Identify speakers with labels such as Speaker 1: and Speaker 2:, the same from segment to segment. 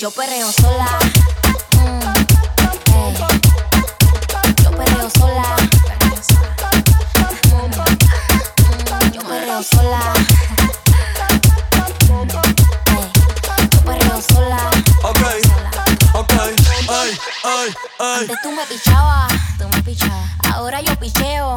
Speaker 1: Yo perreo sola. Mm, ey. Yo perreo sola. Mm, Yo perreo sola. Ey. Yo perreo sola.
Speaker 2: Ok, ok, ay, ay, ay.
Speaker 1: Antes tú me pichabas, tú me pichabas. Ahora yo picheo.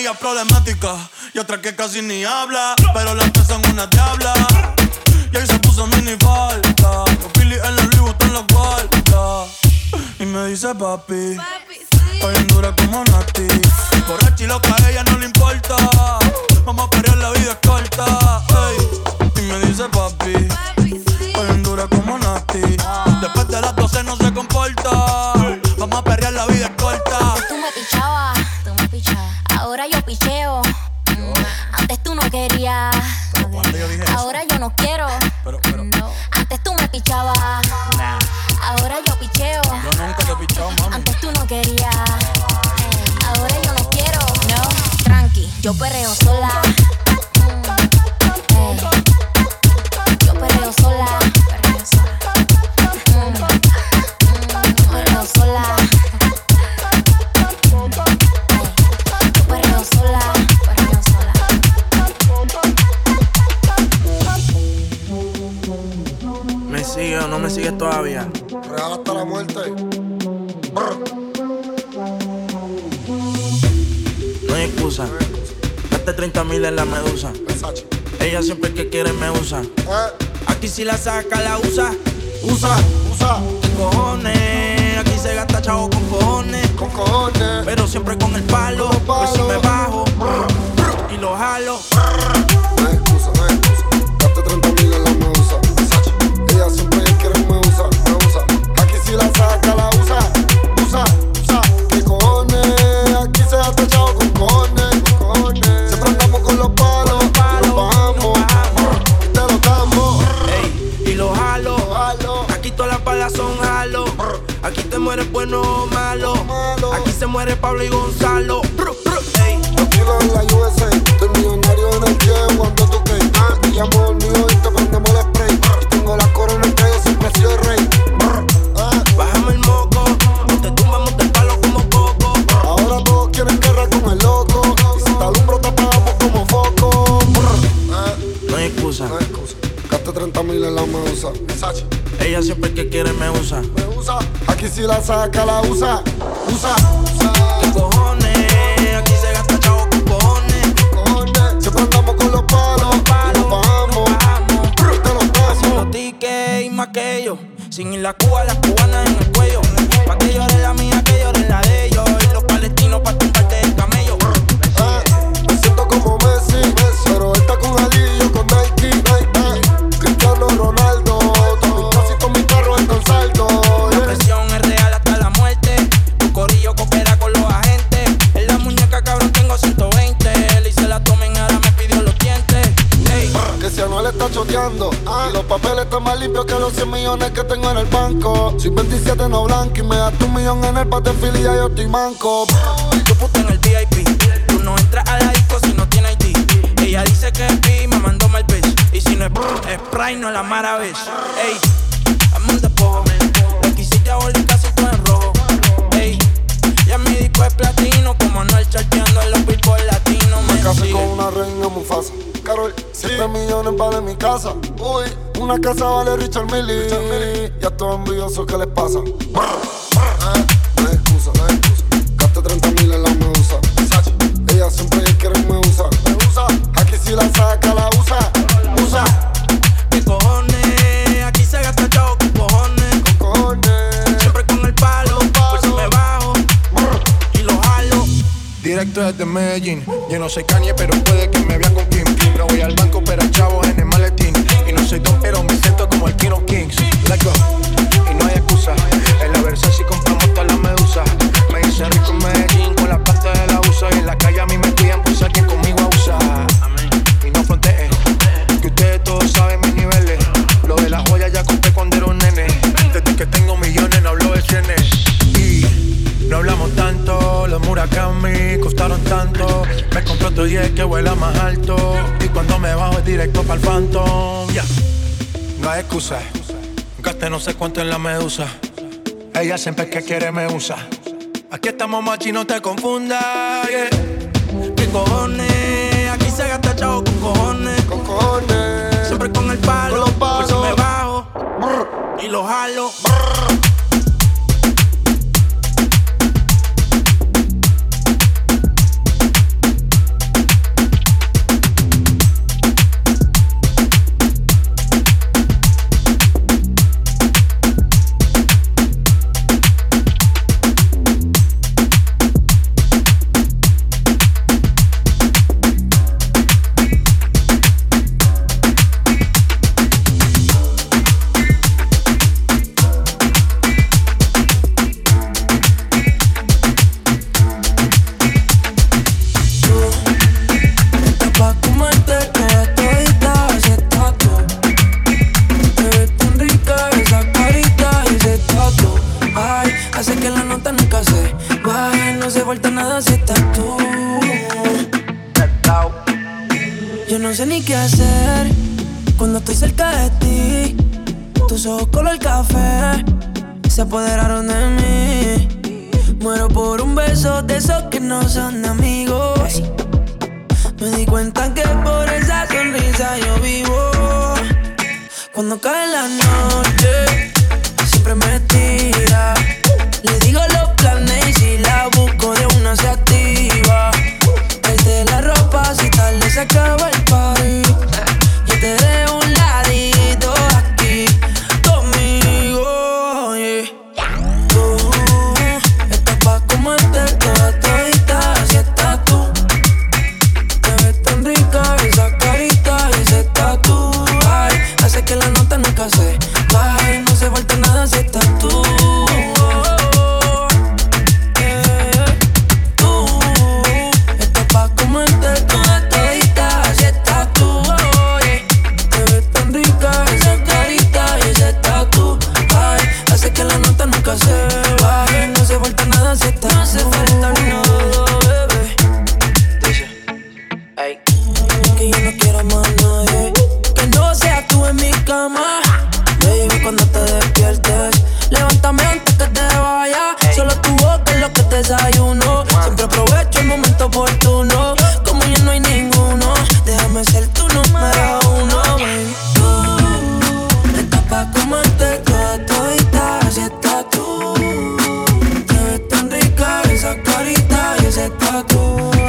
Speaker 2: Amiga problemática y otra que casi ni habla. Pero las tres son una diabla. Y ahí se puso mini falta. Los Philly en la Louis Vuitton los guarda. Y me dice papi. Estoy en dura como Nati. Borracha y loca, a ella no le importa. Vamos a pelear, la vida es corta. Y me dice papi.
Speaker 3: Gaste 30 mil en la medusa. Ella siempre que quiere me usa. Aquí si la saca, la usa. Usa.
Speaker 4: usa
Speaker 3: Cojones. Aquí se gasta chavo con cojones.
Speaker 4: con cojones.
Speaker 3: Pero siempre con el palo. Pues si me bajo y lo jalo.
Speaker 4: Aquí
Speaker 3: todas las balas son jalo. Aquí te mueres bueno o malo. Aquí se muere Pablo y Gonzalo. Bru, bru, ey.
Speaker 4: Tranquilo en la USA, estoy millonario en el jet cuando tú que ah, llamo el mío y te prendemos el spray. Y tengo la corona en calle, siempre he sido el rey. Ah,
Speaker 3: Bájame el moco. O te tumbamos del palo como coco.
Speaker 4: ahora todos quieren guerra con el loco. Y si te alumbro, te apagamos como foco. Ah,
Speaker 3: No hay excusa.
Speaker 4: no hay excusa. Gaste 30 mil en la medusa.
Speaker 3: Ella siempre que quiere me usa.
Speaker 4: me usa. Aquí si la saca, la usa. Usa, usa.
Speaker 3: ¿Qué cojones? Aquí se gasta chavo con cojones.
Speaker 4: Cojones, siempre andamos con los palos. Y nos bajamos. Brr, te los damos.
Speaker 3: Los tickets y más que ellos. Sin ir la Cuba, las cubanas
Speaker 4: 100 millones que tengo en el banco. Soy 27 no blanco y me das un millón en el pate y yo estoy manco.
Speaker 3: Tu puta en el VIP, tú no entras a la disco si no tienes ID. Ella dice que es B, me mandó mal bitch. Y si no es es Sprite, no la mara Ey, I'm on the ball. La quisiste bolica si tú en rojo. Ey, ya mi disco es platino, como no el charteando en los por latinos.
Speaker 4: Me casé con una reina muy fácil. Carol, 7 millones vale mi casa. Uy, una casa vale Richard Millie. Ya todo envidioso, ¿qué les pasa? Eh, no hay excusa, no hay excusa. Gaste 30 mil en la medusa. Ella siempre quiere me usa. Me usa. Aquí si la saca, la usa. Usa.
Speaker 3: ¿Qué cojones? Aquí se gasta chavo con cojones.
Speaker 4: Con cojones.
Speaker 3: Siempre con el palo. Por si me bajo. Y lo jalo.
Speaker 5: Directo desde Medellín. Yo no soy Kanye, pero puede excusa. Gasté no sé cuánto en la medusa. Ella siempre que quiere me usa. Aquí estamos machi, no te confundas. yeah.
Speaker 3: ¿Qué cojones? Aquí se gasta chavo con cojones.
Speaker 4: Con cojones.
Speaker 3: Siempre con el palo.
Speaker 4: Con los palos.
Speaker 3: Me bajo. Y lo jalo.
Speaker 6: Qué hacer Cuando estoy cerca de ti Tus ojos color café Se apoderaron de mí. Muero por un beso de esos que no son amigos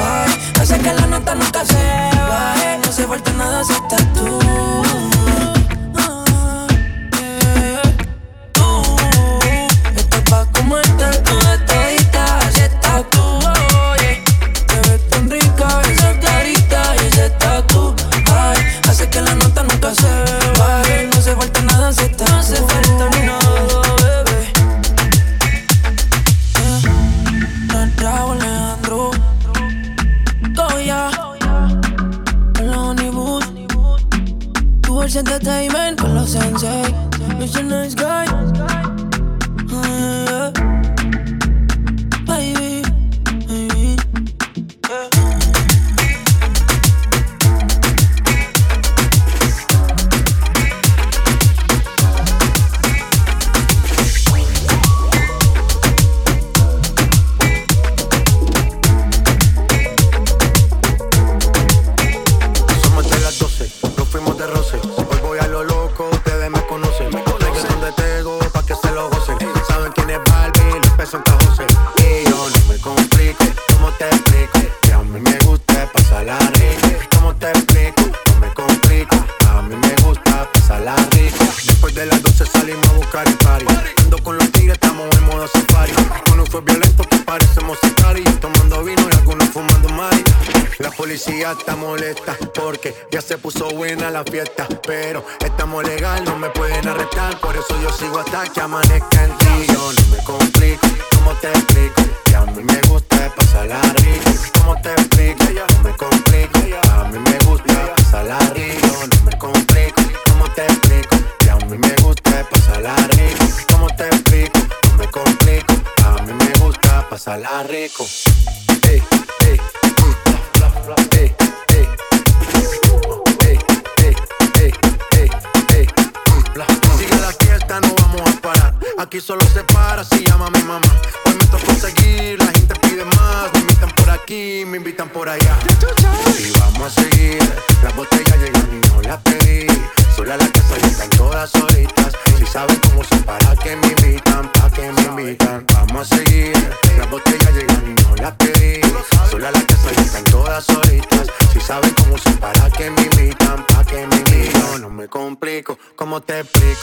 Speaker 6: Ay, hace que la nota nunca se baje No hace falta nada si estás
Speaker 4: ¿Cómo te explico?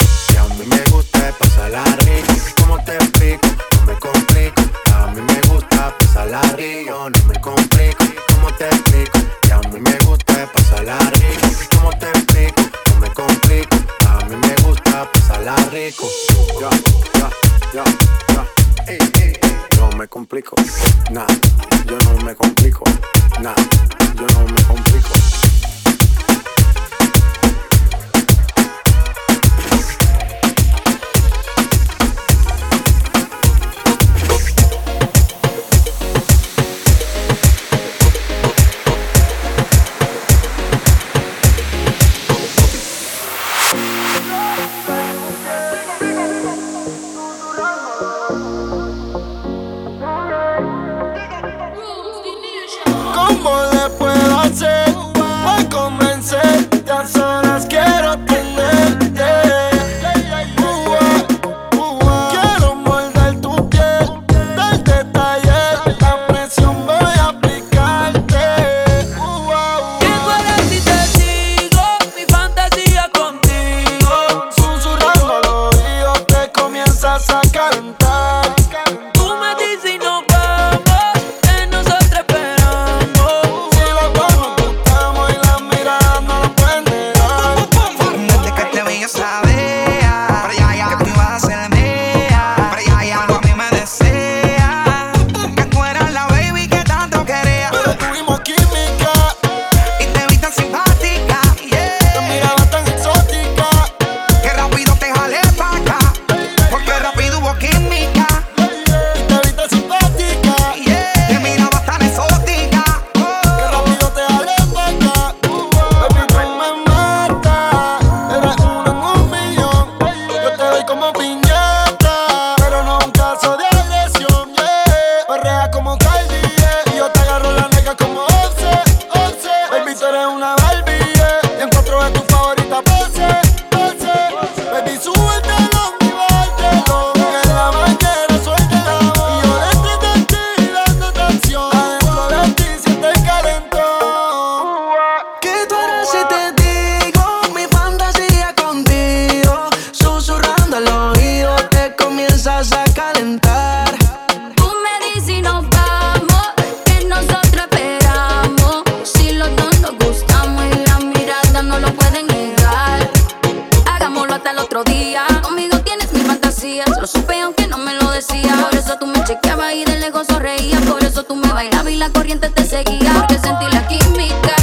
Speaker 7: tú me
Speaker 8: bailabas y la corriente te seguía. Porque sentí la química.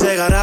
Speaker 5: Pa'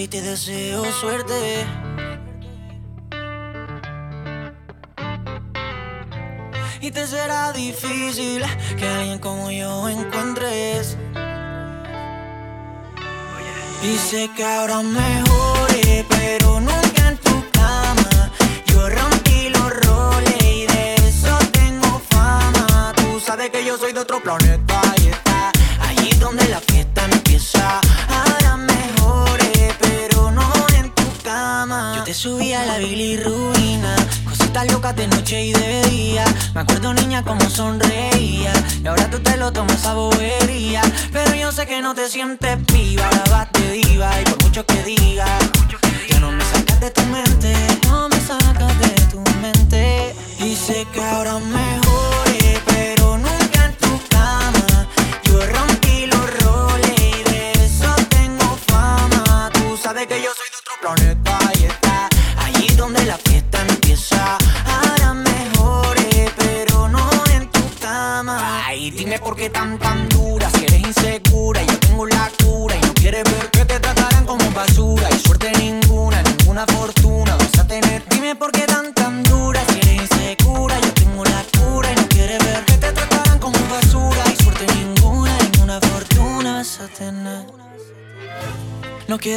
Speaker 5: Si te
Speaker 9: deseo suerte. Y te será difícil que alguien como yo encuentres. Y sé que ahora mejoré, pero nunca en tu cama. Yo rompí los roles y de eso tengo fama. Tú sabes que yo soy de otro planeta y está allí donde la fiesta. Te subía la bilirruina, cositas locas de noche y de día. Me acuerdo niña como sonreía, y ahora tú te lo tomas a bobería. Pero yo sé que no te sientes viva, ahora vas de diva, y por mucho que diga, que no me sacas de tu mente, no me sacas de tu mente. Y sé que ahora mejor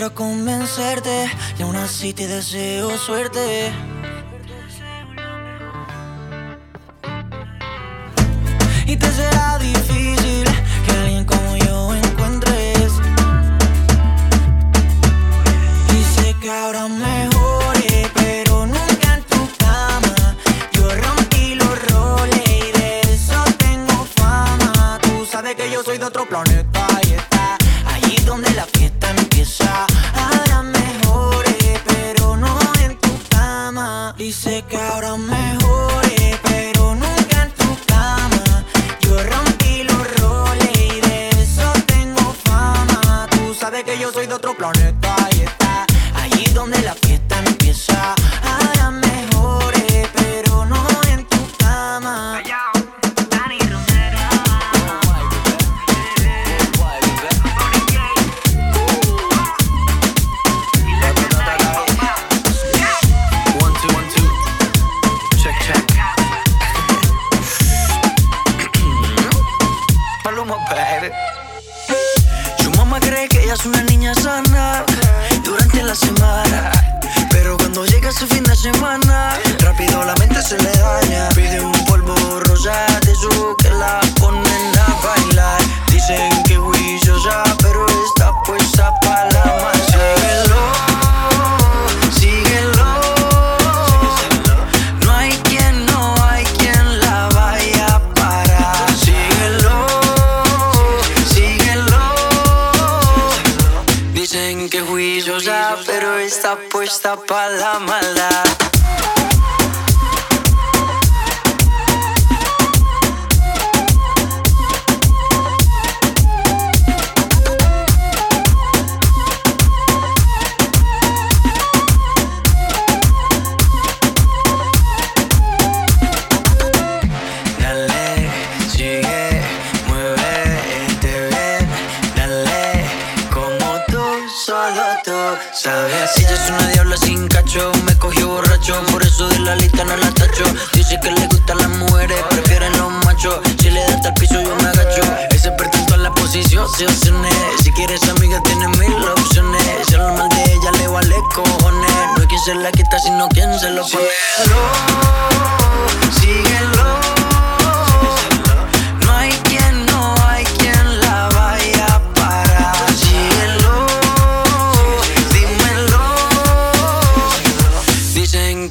Speaker 9: quiero convencerte y aún así te deseo suerte.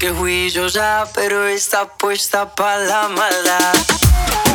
Speaker 9: que juiciosa, pero está puesta para la maldad.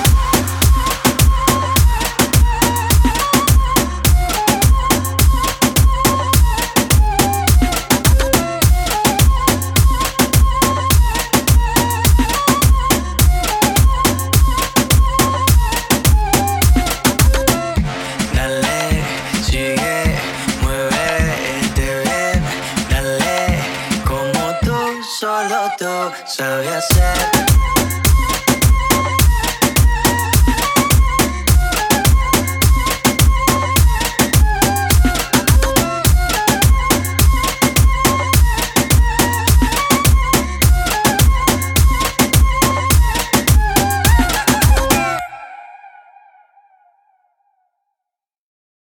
Speaker 9: So ser